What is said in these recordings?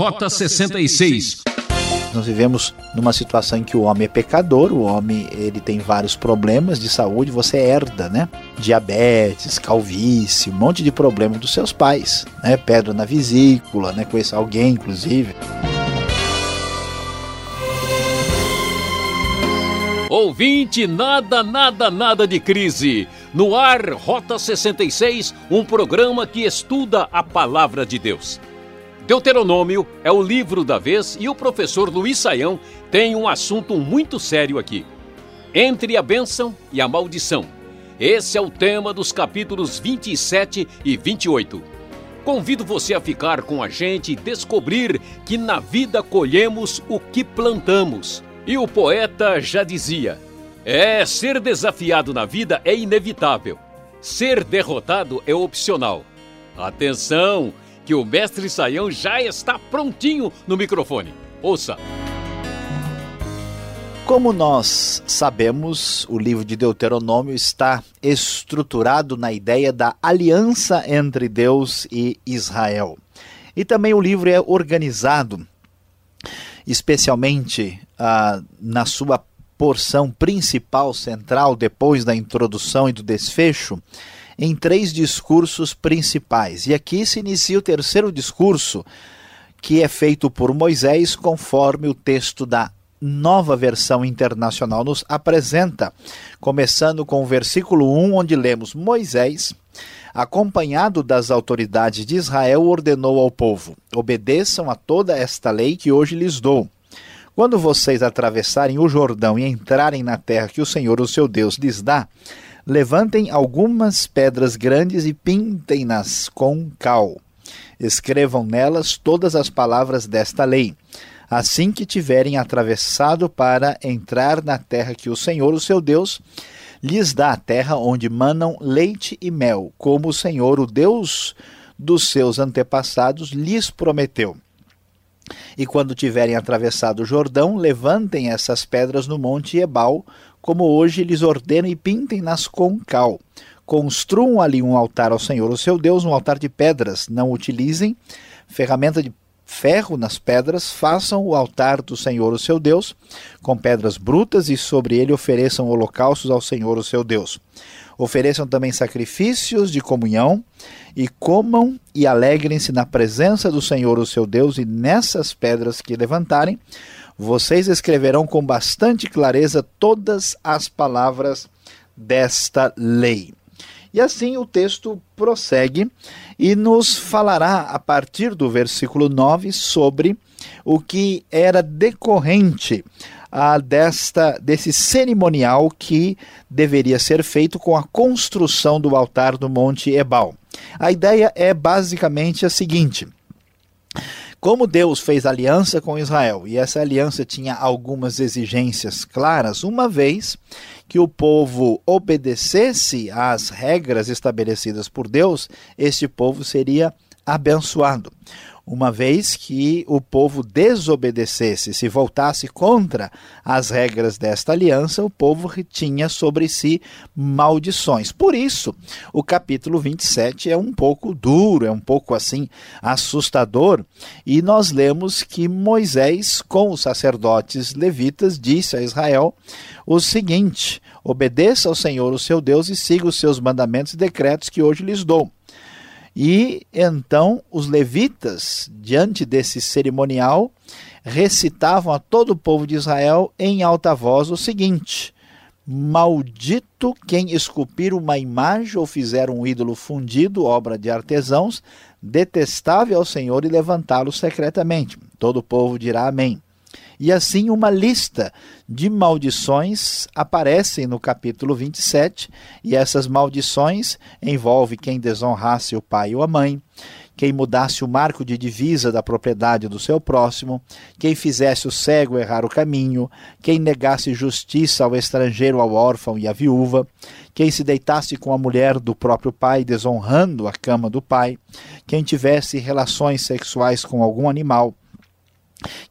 Rota 66. Nós vivemos numa situação em que o homem é pecador, o homem ele tem vários problemas de saúde, você herda, né? Diabetes, calvície, um monte de problema dos seus pais, né? Pedra na vesícula, né? Conheço alguém, inclusive. Ouvinte, nada, nada, nada de crise. No ar, Rota 66, um programa que estuda a palavra de Deus. Deuteronômio é o livro da vez e o professor Luiz Saião tem um assunto muito sério aqui. Entre a bênção e a maldição. Esse é o tema dos capítulos 27 e 28. Convido você a ficar com a gente e descobrir que na vida colhemos o que plantamos. E o poeta já dizia: é, ser desafiado na vida é inevitável. Ser derrotado é opcional. Atenção, que o mestre Saião já está prontinho no microfone. Ouça. Como nós sabemos, o livro de Deuteronômio está estruturado na ideia da aliança entre Deus e Israel. E também o livro é organizado especialmente ah, na sua porção principal, central, depois da introdução e do desfecho, em três discursos principais. E aqui se inicia o terceiro discurso, que é feito por Moisés, conforme o texto da nova versão internacional nos apresenta, começando com o versículo 1, onde lemos: Moisés, acompanhado das autoridades de Israel, ordenou ao povo: obedeçam a toda esta lei que hoje lhes dou. Quando vocês atravessarem o Jordão e entrarem na terra que o Senhor, o seu Deus, lhes dá, levantem algumas pedras grandes e pintem-nas com cal. Escrevam nelas todas as palavras desta lei. Assim que tiverem atravessado para entrar na terra que o Senhor, o seu Deus, lhes dá a terra onde manam leite e mel, como o Senhor, o Deus dos seus antepassados, lhes prometeu. E quando tiverem atravessado o Jordão, levantem essas pedras no monte Ebal, como hoje lhes ordeno, e pintem-nas com cal. Construam ali um altar ao Senhor, o seu Deus, um altar de pedras. Não utilizem ferramenta de ferro nas pedras, façam o altar do Senhor, o seu Deus, com pedras brutas, e sobre ele ofereçam holocaustos ao Senhor, o seu Deus. Ofereçam também sacrifícios de comunhão e comam e alegrem-se na presença do Senhor, o seu Deus, e nessas pedras que levantarem, vocês escreverão com bastante clareza todas as palavras desta lei. E assim o texto prossegue e nos falará a partir do versículo 9 sobre o que era decorrente a desta desse cerimonial que deveria ser feito com a construção do altar do Monte Ebal. A ideia é basicamente a seguinte: como Deus fez aliança com Israel e essa aliança tinha algumas exigências claras, uma vez que o povo obedecesse às regras estabelecidas por Deus, este povo seria abençoado uma vez que o povo desobedecesse, se voltasse contra as regras desta aliança, o povo tinha sobre si maldições. Por isso, o capítulo 27 é um pouco duro, é um pouco assim assustador, e nós lemos que Moisés, com os sacerdotes levitas, disse a Israel o seguinte: obedeça ao Senhor, o seu Deus, e siga os seus mandamentos e decretos que hoje lhes dou. E então os levitas, diante desse cerimonial, recitavam a todo o povo de Israel em alta voz o seguinte: Maldito quem esculpir uma imagem ou fizer um ídolo fundido, obra de artesãos, detestável ao Senhor e levantá-lo secretamente. Todo o povo dirá amém. E assim uma lista de maldições aparecem no capítulo 27, e essas maldições envolvem quem desonrasse o pai ou a mãe, quem mudasse o marco de divisa da propriedade do seu próximo, quem fizesse o cego errar o caminho, quem negasse justiça ao estrangeiro, ao órfão e à viúva, quem se deitasse com a mulher do próprio pai, desonrando a cama do pai, quem tivesse relações sexuais com algum animal,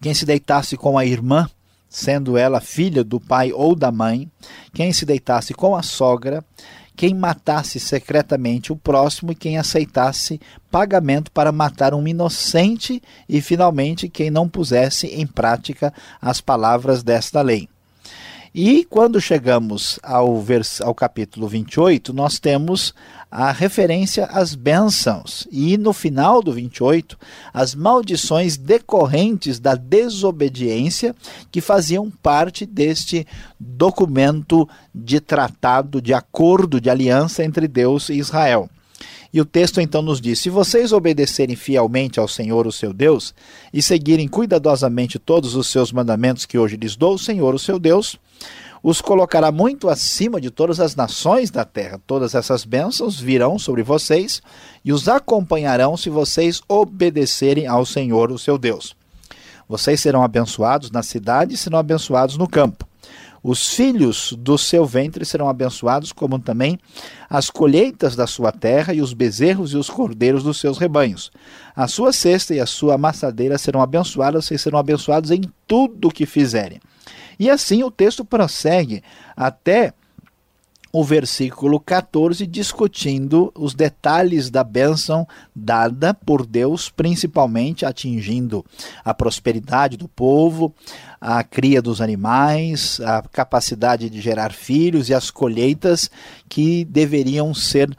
quem se deitasse com a irmã, sendo ela filha do pai ou da mãe, quem se deitasse com a sogra, quem matasse secretamente o próximo e quem aceitasse pagamento para matar um inocente e, finalmente, quem não pusesse em prática as palavras desta lei. E quando chegamos ao, vers ao capítulo 28, nós temos a referência às bênçãos. E no final do 28, as maldições decorrentes da desobediência que faziam parte deste documento de tratado, de acordo, de aliança entre Deus e Israel. E o texto então nos diz: Se vocês obedecerem fielmente ao Senhor, o seu Deus, e seguirem cuidadosamente todos os seus mandamentos que hoje lhes dou, o Senhor, o seu Deus, os colocará muito acima de todas as nações da terra. Todas essas bênçãos virão sobre vocês e os acompanharão se vocês obedecerem ao Senhor, o seu Deus. Vocês serão abençoados na cidade e serão abençoados no campo. Os filhos do seu ventre serão abençoados, como também as colheitas da sua terra e os bezerros e os cordeiros dos seus rebanhos. A sua cesta e a sua amassadeira serão abençoadas, vocês serão abençoados em tudo o que fizerem. E assim o texto prossegue até o versículo 14, discutindo os detalhes da bênção dada por Deus, principalmente atingindo a prosperidade do povo, a cria dos animais, a capacidade de gerar filhos e as colheitas que deveriam ser uh,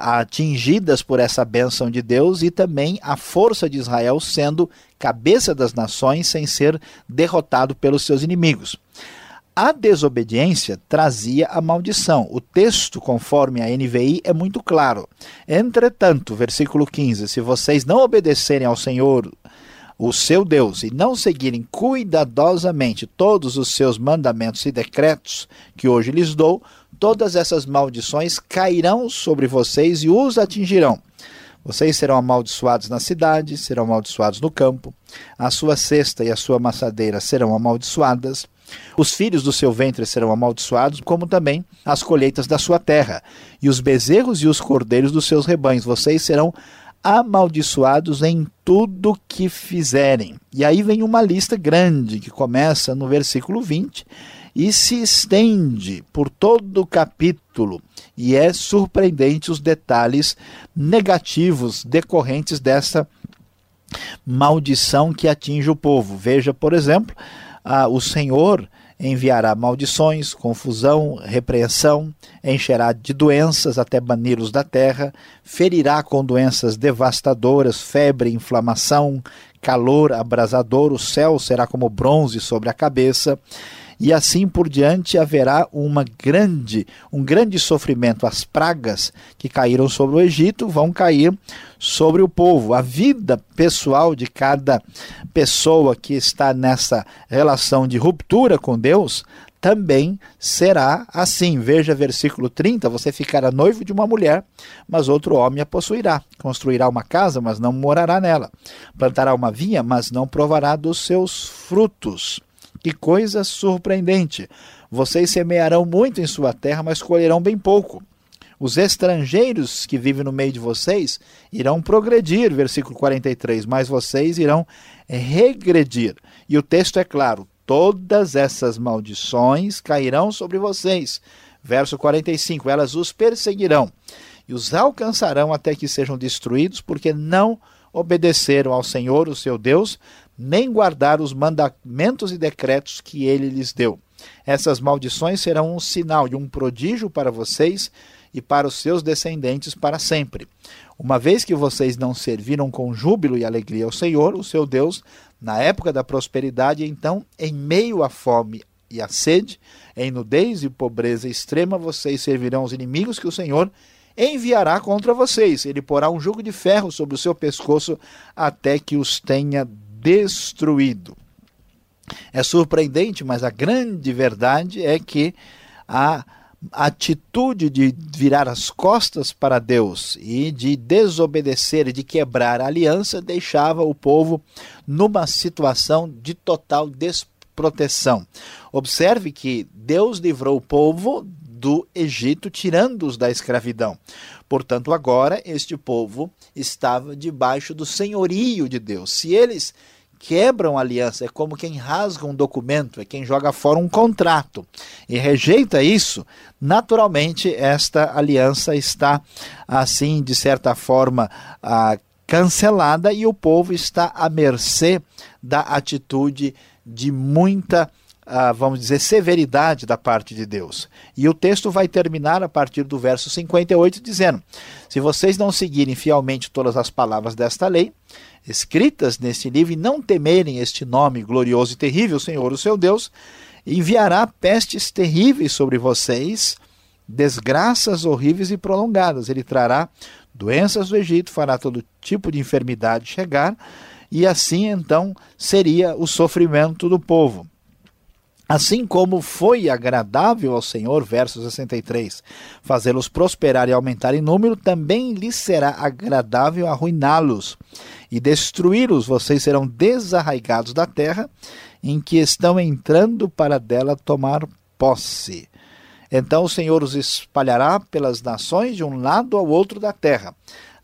atingidas por essa bênção de Deus e também a força de Israel sendo cabeça das nações sem ser derrotado pelos seus inimigos. A desobediência trazia a maldição. O texto, conforme a NVI, é muito claro. Entretanto, versículo 15: Se vocês não obedecerem ao Senhor, o seu Deus, e não seguirem cuidadosamente todos os seus mandamentos e decretos que hoje lhes dou, todas essas maldições cairão sobre vocês e os atingirão. Vocês serão amaldiçoados na cidade, serão amaldiçoados no campo, a sua cesta e a sua amassadeira serão amaldiçoadas os filhos do seu ventre serão amaldiçoados, como também as colheitas da sua terra, e os bezerros e os cordeiros dos seus rebanhos. Vocês serão amaldiçoados em tudo que fizerem. E aí vem uma lista grande que começa no versículo 20 e se estende por todo o capítulo. E é surpreendente os detalhes negativos decorrentes dessa maldição que atinge o povo. Veja, por exemplo, o Senhor enviará maldições, confusão, repreensão, encherá de doenças até bani-los da terra, ferirá com doenças devastadoras, febre, inflamação, calor abrasador, o céu será como bronze sobre a cabeça e assim por diante haverá uma grande, um grande sofrimento. As pragas que caíram sobre o Egito vão cair sobre o povo. A vida pessoal de cada pessoa que está nessa relação de ruptura com Deus também será assim. Veja versículo 30: você ficará noivo de uma mulher, mas outro homem a possuirá. Construirá uma casa, mas não morará nela. Plantará uma vinha, mas não provará dos seus frutos. Que coisa surpreendente! Vocês semearão muito em sua terra, mas colherão bem pouco. Os estrangeiros que vivem no meio de vocês irão progredir, versículo 43, mas vocês irão regredir. E o texto é claro: todas essas maldições cairão sobre vocês. Verso 45: elas os perseguirão e os alcançarão até que sejam destruídos, porque não obedeceram ao Senhor, o seu Deus, nem guardar os mandamentos e decretos que ele lhes deu. Essas maldições serão um sinal e um prodígio para vocês e para os seus descendentes para sempre. Uma vez que vocês não serviram com júbilo e alegria ao Senhor, o seu Deus, na época da prosperidade, então, em meio à fome e à sede, em nudez e pobreza extrema, vocês servirão os inimigos que o Senhor enviará contra vocês. Ele porá um jugo de ferro sobre o seu pescoço até que os tenha destruído. É surpreendente, mas a grande verdade é que a atitude de virar as costas para Deus e de desobedecer e de quebrar a aliança deixava o povo numa situação de total desproteção. Observe que Deus livrou o povo do Egito, tirando-os da escravidão. Portanto, agora este povo estava debaixo do senhorio de Deus. Se eles quebram aliança, é como quem rasga um documento, é quem joga fora um contrato e rejeita isso, naturalmente esta aliança está assim, de certa forma, ah, cancelada e o povo está à mercê da atitude de muita vamos dizer, severidade da parte de Deus. E o texto vai terminar a partir do verso 58 dizendo: Se vocês não seguirem fielmente todas as palavras desta lei, escritas neste livro, e não temerem este nome glorioso e terrível, Senhor, o seu Deus, enviará pestes terríveis sobre vocês, desgraças horríveis e prolongadas. Ele trará doenças do Egito, fará todo tipo de enfermidade chegar, e assim então seria o sofrimento do povo. Assim como foi agradável ao Senhor, verso 63, fazê-los prosperar e aumentar em número, também lhes será agradável arruiná-los e destruí-los. Vocês serão desarraigados da terra em que estão entrando para dela tomar posse. Então o Senhor os espalhará pelas nações de um lado ao outro da terra.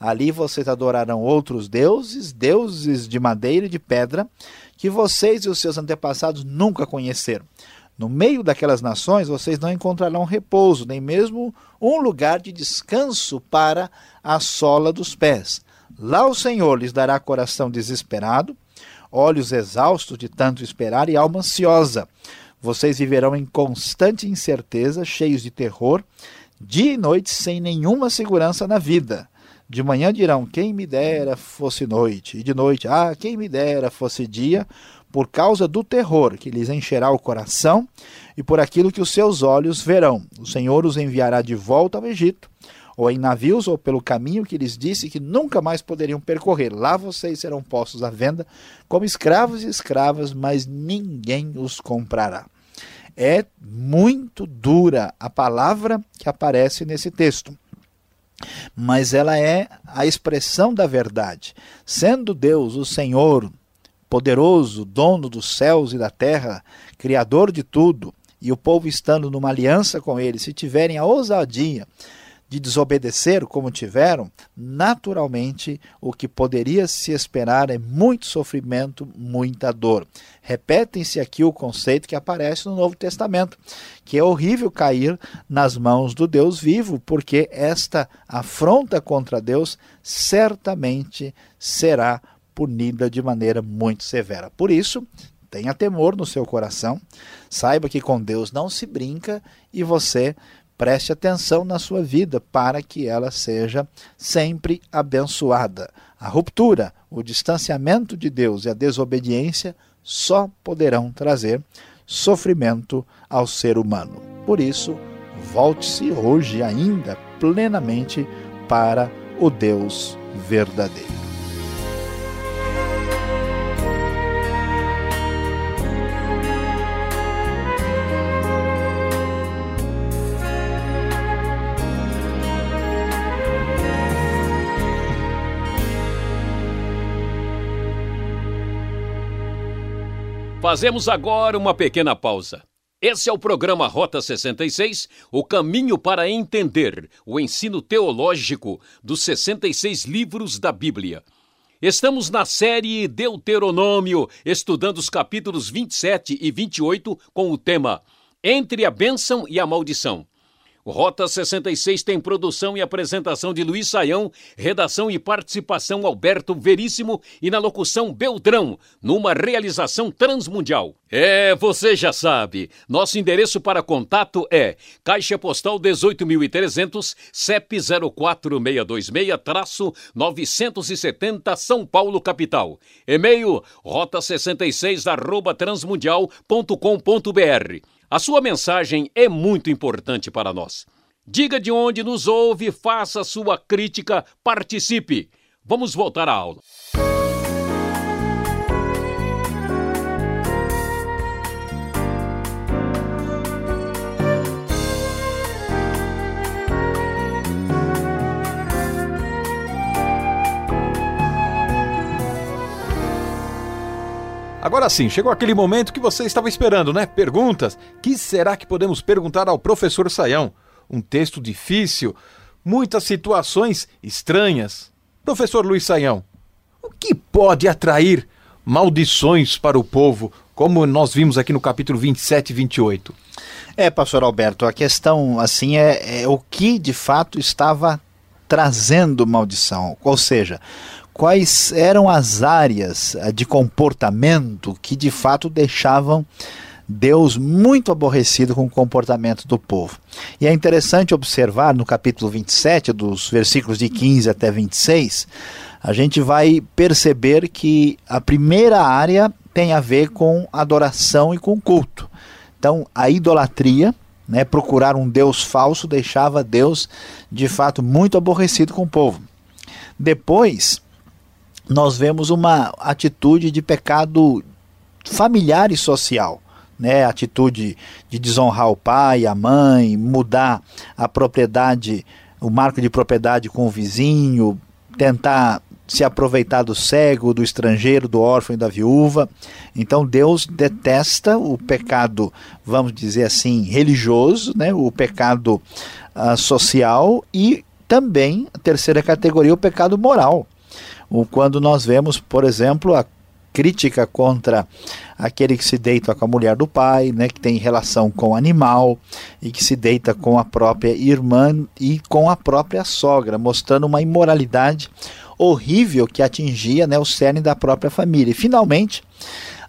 Ali vocês adorarão outros deuses, deuses de madeira e de pedra, que vocês e os seus antepassados nunca conheceram. No meio daquelas nações vocês não encontrarão repouso, nem mesmo um lugar de descanso para a sola dos pés. Lá o Senhor lhes dará coração desesperado, olhos exaustos de tanto esperar e alma ansiosa. Vocês viverão em constante incerteza, cheios de terror, dia e noite sem nenhuma segurança na vida. De manhã dirão: Quem me dera fosse noite, e de noite: Ah, quem me dera fosse dia, por causa do terror que lhes encherá o coração e por aquilo que os seus olhos verão. O Senhor os enviará de volta ao Egito, ou em navios, ou pelo caminho que lhes disse que nunca mais poderiam percorrer. Lá vocês serão postos à venda como escravos e escravas, mas ninguém os comprará. É muito dura a palavra que aparece nesse texto mas ela é a expressão da verdade. Sendo Deus o Senhor, poderoso, dono dos céus e da terra, criador de tudo, e o povo estando numa aliança com ele, se tiverem a ousadia de desobedecer como tiveram, naturalmente o que poderia se esperar é muito sofrimento, muita dor. Repetem-se aqui o conceito que aparece no Novo Testamento, que é horrível cair nas mãos do Deus vivo, porque esta afronta contra Deus certamente será punida de maneira muito severa. Por isso, tenha temor no seu coração, saiba que com Deus não se brinca e você Preste atenção na sua vida para que ela seja sempre abençoada. A ruptura, o distanciamento de Deus e a desobediência só poderão trazer sofrimento ao ser humano. Por isso, volte-se hoje ainda plenamente para o Deus verdadeiro. Fazemos agora uma pequena pausa. Esse é o programa Rota 66, o caminho para entender o ensino teológico dos 66 livros da Bíblia. Estamos na série Deuteronômio, estudando os capítulos 27 e 28 com o tema Entre a Bênção e a Maldição. Rota 66 tem produção e apresentação de Luiz Saião, redação e participação Alberto Veríssimo e na locução Beltrão, numa realização transmundial. É, você já sabe. Nosso endereço para contato é Caixa Postal 18.300, CEP 04626-970 São Paulo, capital. E-mail rota66 arroba transmundial.com.br. A sua mensagem é muito importante para nós. Diga de onde nos ouve, faça sua crítica, participe. Vamos voltar à aula. Agora sim, chegou aquele momento que você estava esperando, né? Perguntas. Que será que podemos perguntar ao professor Saião? Um texto difícil, muitas situações estranhas. Professor Luiz Saião, o que pode atrair maldições para o povo, como nós vimos aqui no capítulo 27 e 28? É, pastor Alberto, a questão assim é, é o que de fato estava trazendo maldição, ou seja, quais eram as áreas eh, de comportamento que de fato deixavam Deus muito aborrecido com o comportamento do povo. E é interessante observar no capítulo 27, dos versículos de 15 até 26, a gente vai perceber que a primeira área tem a ver com adoração e com culto. Então, a idolatria, né, procurar um Deus falso, deixava Deus de fato muito aborrecido com o povo. Depois, nós vemos uma atitude de pecado familiar e social. Né, atitude de desonrar o pai, a mãe, mudar a propriedade, o marco de propriedade com o vizinho, tentar se aproveitar do cego, do estrangeiro, do órfão e da viúva. Então Deus detesta o pecado, vamos dizer assim, religioso, né? o pecado uh, social e também, a terceira categoria, o pecado moral. Quando nós vemos, por exemplo, a crítica contra aquele que se deita com a mulher do pai, né, que tem relação com o animal e que se deita com a própria irmã e com a própria sogra, mostrando uma imoralidade horrível que atingia né, o cerne da própria família. E, finalmente,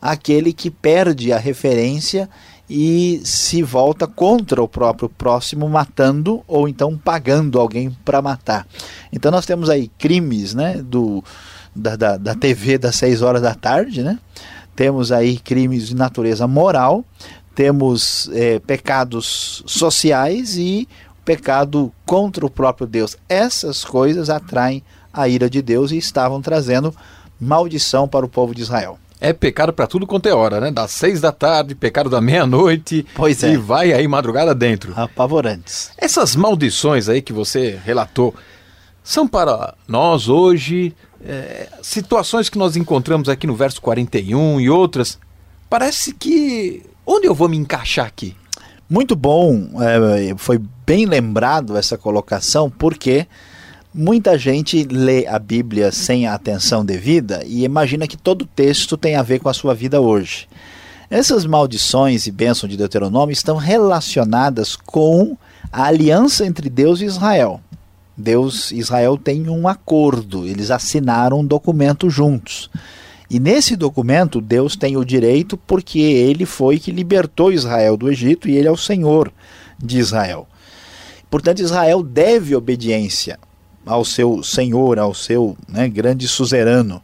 aquele que perde a referência e se volta contra o próprio próximo, matando ou então pagando alguém para matar. Então nós temos aí crimes né, do, da, da, da TV das 6 horas da tarde, né? temos aí crimes de natureza moral, temos é, pecados sociais e pecado contra o próprio Deus. Essas coisas atraem a ira de Deus e estavam trazendo maldição para o povo de Israel. É pecado para tudo quanto é hora, né? Das seis da tarde, pecado da meia-noite. Pois é. E vai aí madrugada dentro. Apavorantes. Essas maldições aí que você relatou são para nós hoje, é, situações que nós encontramos aqui no verso 41 e outras. Parece que. Onde eu vou me encaixar aqui? Muito bom, é, foi bem lembrado essa colocação, porque Muita gente lê a Bíblia sem a atenção devida e imagina que todo texto tem a ver com a sua vida hoje. Essas maldições e bênçãos de Deuteronômio estão relacionadas com a aliança entre Deus e Israel. Deus e Israel têm um acordo, eles assinaram um documento juntos. E nesse documento, Deus tem o direito porque ele foi que libertou Israel do Egito e ele é o Senhor de Israel. Portanto, Israel deve obediência ao seu senhor, ao seu né, grande suzerano.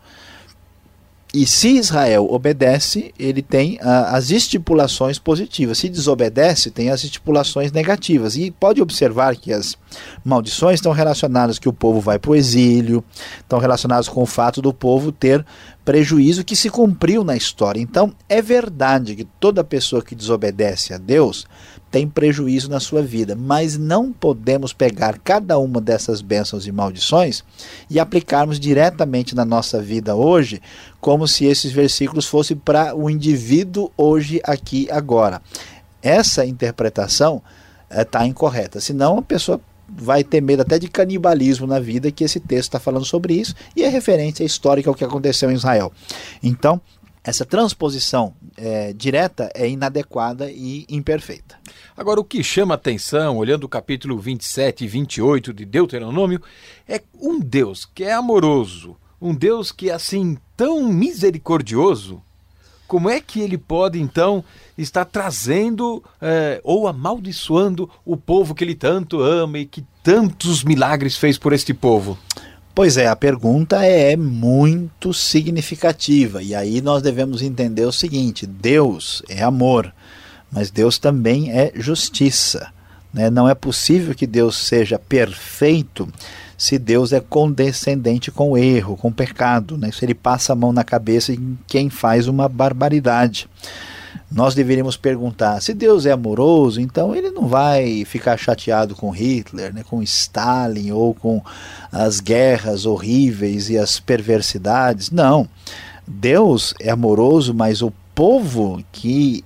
E se Israel obedece, ele tem as estipulações positivas. Se desobedece, tem as estipulações negativas. E pode observar que as maldições estão relacionadas que o povo vai para o exílio, estão relacionadas com o fato do povo ter prejuízo que se cumpriu na história. Então, é verdade que toda pessoa que desobedece a Deus tem prejuízo na sua vida, mas não podemos pegar cada uma dessas bênçãos e maldições e aplicarmos diretamente na nossa vida hoje, como se esses versículos fossem para o indivíduo hoje, aqui, agora. Essa interpretação está eh, incorreta, senão a pessoa vai ter medo até de canibalismo na vida, que esse texto está falando sobre isso, e é referência histórica ao que aconteceu em Israel. Então, essa transposição é, direta é inadequada e imperfeita. Agora, o que chama atenção, olhando o capítulo 27 e 28 de Deuteronômio, é um Deus que é amoroso, um Deus que é assim tão misericordioso. Como é que ele pode então estar trazendo é, ou amaldiçoando o povo que ele tanto ama e que tantos milagres fez por este povo? Pois é, a pergunta é muito significativa e aí nós devemos entender o seguinte: Deus é amor, mas Deus também é justiça. Né? Não é possível que Deus seja perfeito se Deus é condescendente com o erro, com o pecado, né? se ele passa a mão na cabeça em quem faz uma barbaridade nós deveríamos perguntar: se Deus é amoroso, então ele não vai ficar chateado com Hitler, né, com Stalin ou com as guerras horríveis e as perversidades. Não. Deus é amoroso, mas o povo que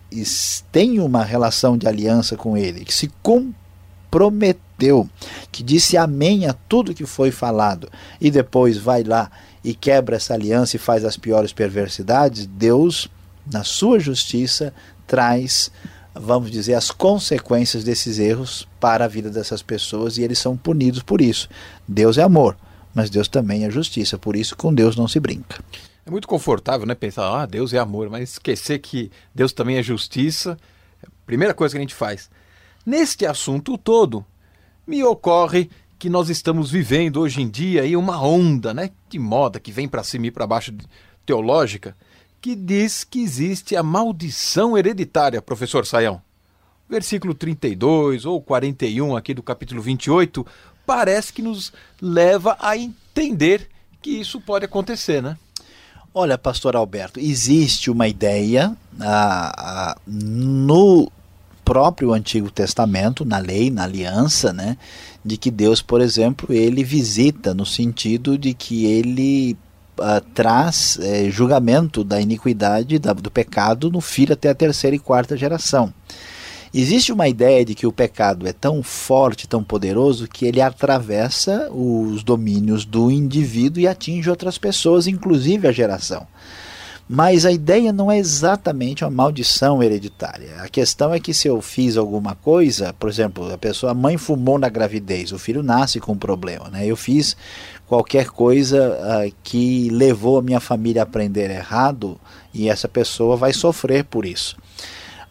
tem uma relação de aliança com ele, que se comprometeu, que disse amém a tudo que foi falado e depois vai lá e quebra essa aliança e faz as piores perversidades, Deus, na sua justiça, traz, vamos dizer, as consequências desses erros para a vida dessas pessoas e eles são punidos por isso. Deus é amor, mas Deus também é justiça, por isso com Deus não se brinca. É muito confortável, né? Pensar, ah, Deus é amor, mas esquecer que Deus também é justiça. É a primeira coisa que a gente faz. Neste assunto todo, me ocorre que nós estamos vivendo hoje em dia aí uma onda, né, de moda que vem para cima e para baixo teológica, que diz que existe a maldição hereditária, professor Saião. Versículo 32 ou 41 aqui do capítulo 28 parece que nos leva a entender que isso pode acontecer, né? Olha, pastor Alberto, existe uma ideia ah, ah, no próprio Antigo Testamento, na lei, na aliança, né, de que Deus, por exemplo, ele visita no sentido de que ele uh, traz eh, julgamento da iniquidade, da, do pecado no filho até a terceira e quarta geração. Existe uma ideia de que o pecado é tão forte, tão poderoso, que ele atravessa os domínios do indivíduo e atinge outras pessoas, inclusive a geração. Mas a ideia não é exatamente uma maldição hereditária. A questão é que se eu fiz alguma coisa, por exemplo, a pessoa, a mãe fumou na gravidez, o filho nasce com um problema, né? Eu fiz qualquer coisa uh, que levou a minha família a aprender errado e essa pessoa vai sofrer por isso.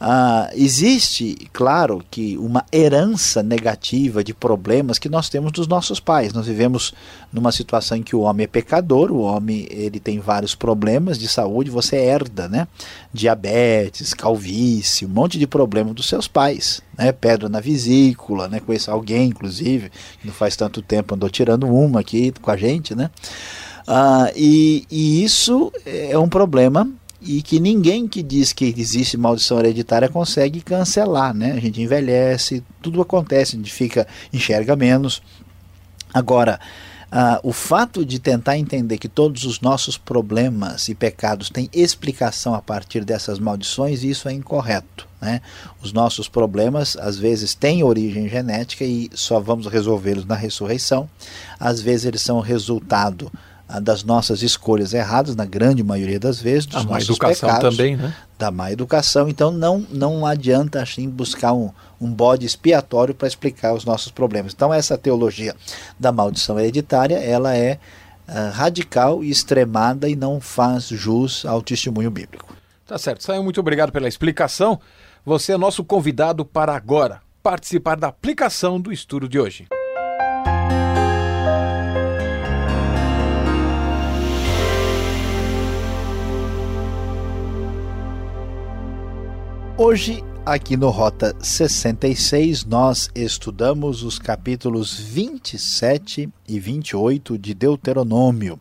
Ah, existe, claro, que uma herança negativa de problemas que nós temos dos nossos pais. Nós vivemos numa situação em que o homem é pecador, o homem ele tem vários problemas de saúde, você herda, né? Diabetes, calvície, um monte de problema dos seus pais, né? Pedra na vesícula, né? Conheço alguém, inclusive, que não faz tanto tempo andou tirando uma aqui com a gente, né? Ah, e, e isso é um problema e que ninguém que diz que existe maldição hereditária consegue cancelar, né? A gente envelhece, tudo acontece, a gente fica enxerga menos. Agora, uh, o fato de tentar entender que todos os nossos problemas e pecados têm explicação a partir dessas maldições, isso é incorreto. Né? Os nossos problemas às vezes têm origem genética e só vamos resolvê-los na ressurreição. Às vezes eles são resultado das nossas escolhas erradas, na grande maioria das vezes, dos a má nossos educação pecados, também, né? da má educação. Então não, não adianta assim buscar um, um bode expiatório para explicar os nossos problemas. Então essa teologia da maldição hereditária, ela é uh, radical e extremada e não faz jus ao testemunho bíblico. Tá certo. Saiu muito obrigado pela explicação. Você é nosso convidado para agora participar da aplicação do estudo de hoje. Hoje, aqui no Rota 66, nós estudamos os capítulos 27 e 28 de Deuteronômio.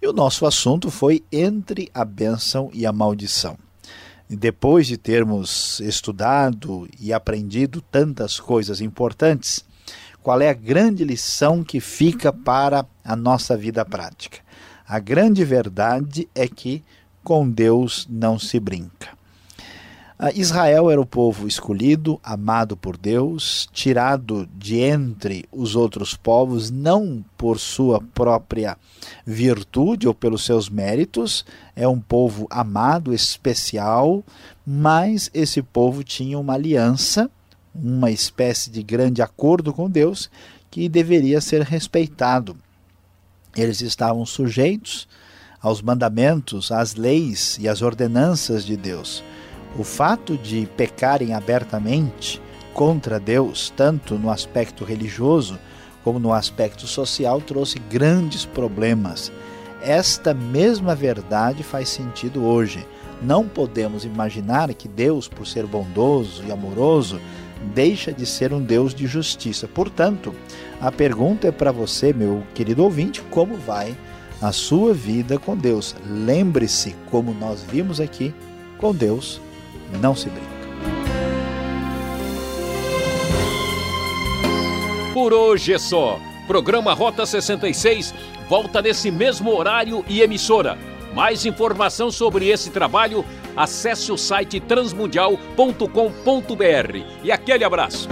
E o nosso assunto foi entre a bênção e a maldição. Depois de termos estudado e aprendido tantas coisas importantes, qual é a grande lição que fica para a nossa vida prática? A grande verdade é que com Deus não se brinca. Ah, Israel era o povo escolhido, amado por Deus, tirado de entre os outros povos, não por sua própria virtude ou pelos seus méritos, é um povo amado, especial, mas esse povo tinha uma aliança, uma espécie de grande acordo com Deus que deveria ser respeitado. Eles estavam sujeitos aos mandamentos, às leis e às ordenanças de Deus. O fato de pecarem abertamente contra Deus, tanto no aspecto religioso como no aspecto social, trouxe grandes problemas. Esta mesma verdade faz sentido hoje. Não podemos imaginar que Deus, por ser bondoso e amoroso, deixa de ser um Deus de justiça. Portanto, a pergunta é para você, meu querido ouvinte, como vai a sua vida com Deus? Lembre-se, como nós vimos aqui, com Deus não se brinca. Por hoje é só. Programa Rota 66 volta nesse mesmo horário e emissora. Mais informação sobre esse trabalho, acesse o site transmundial.com.br. E aquele abraço.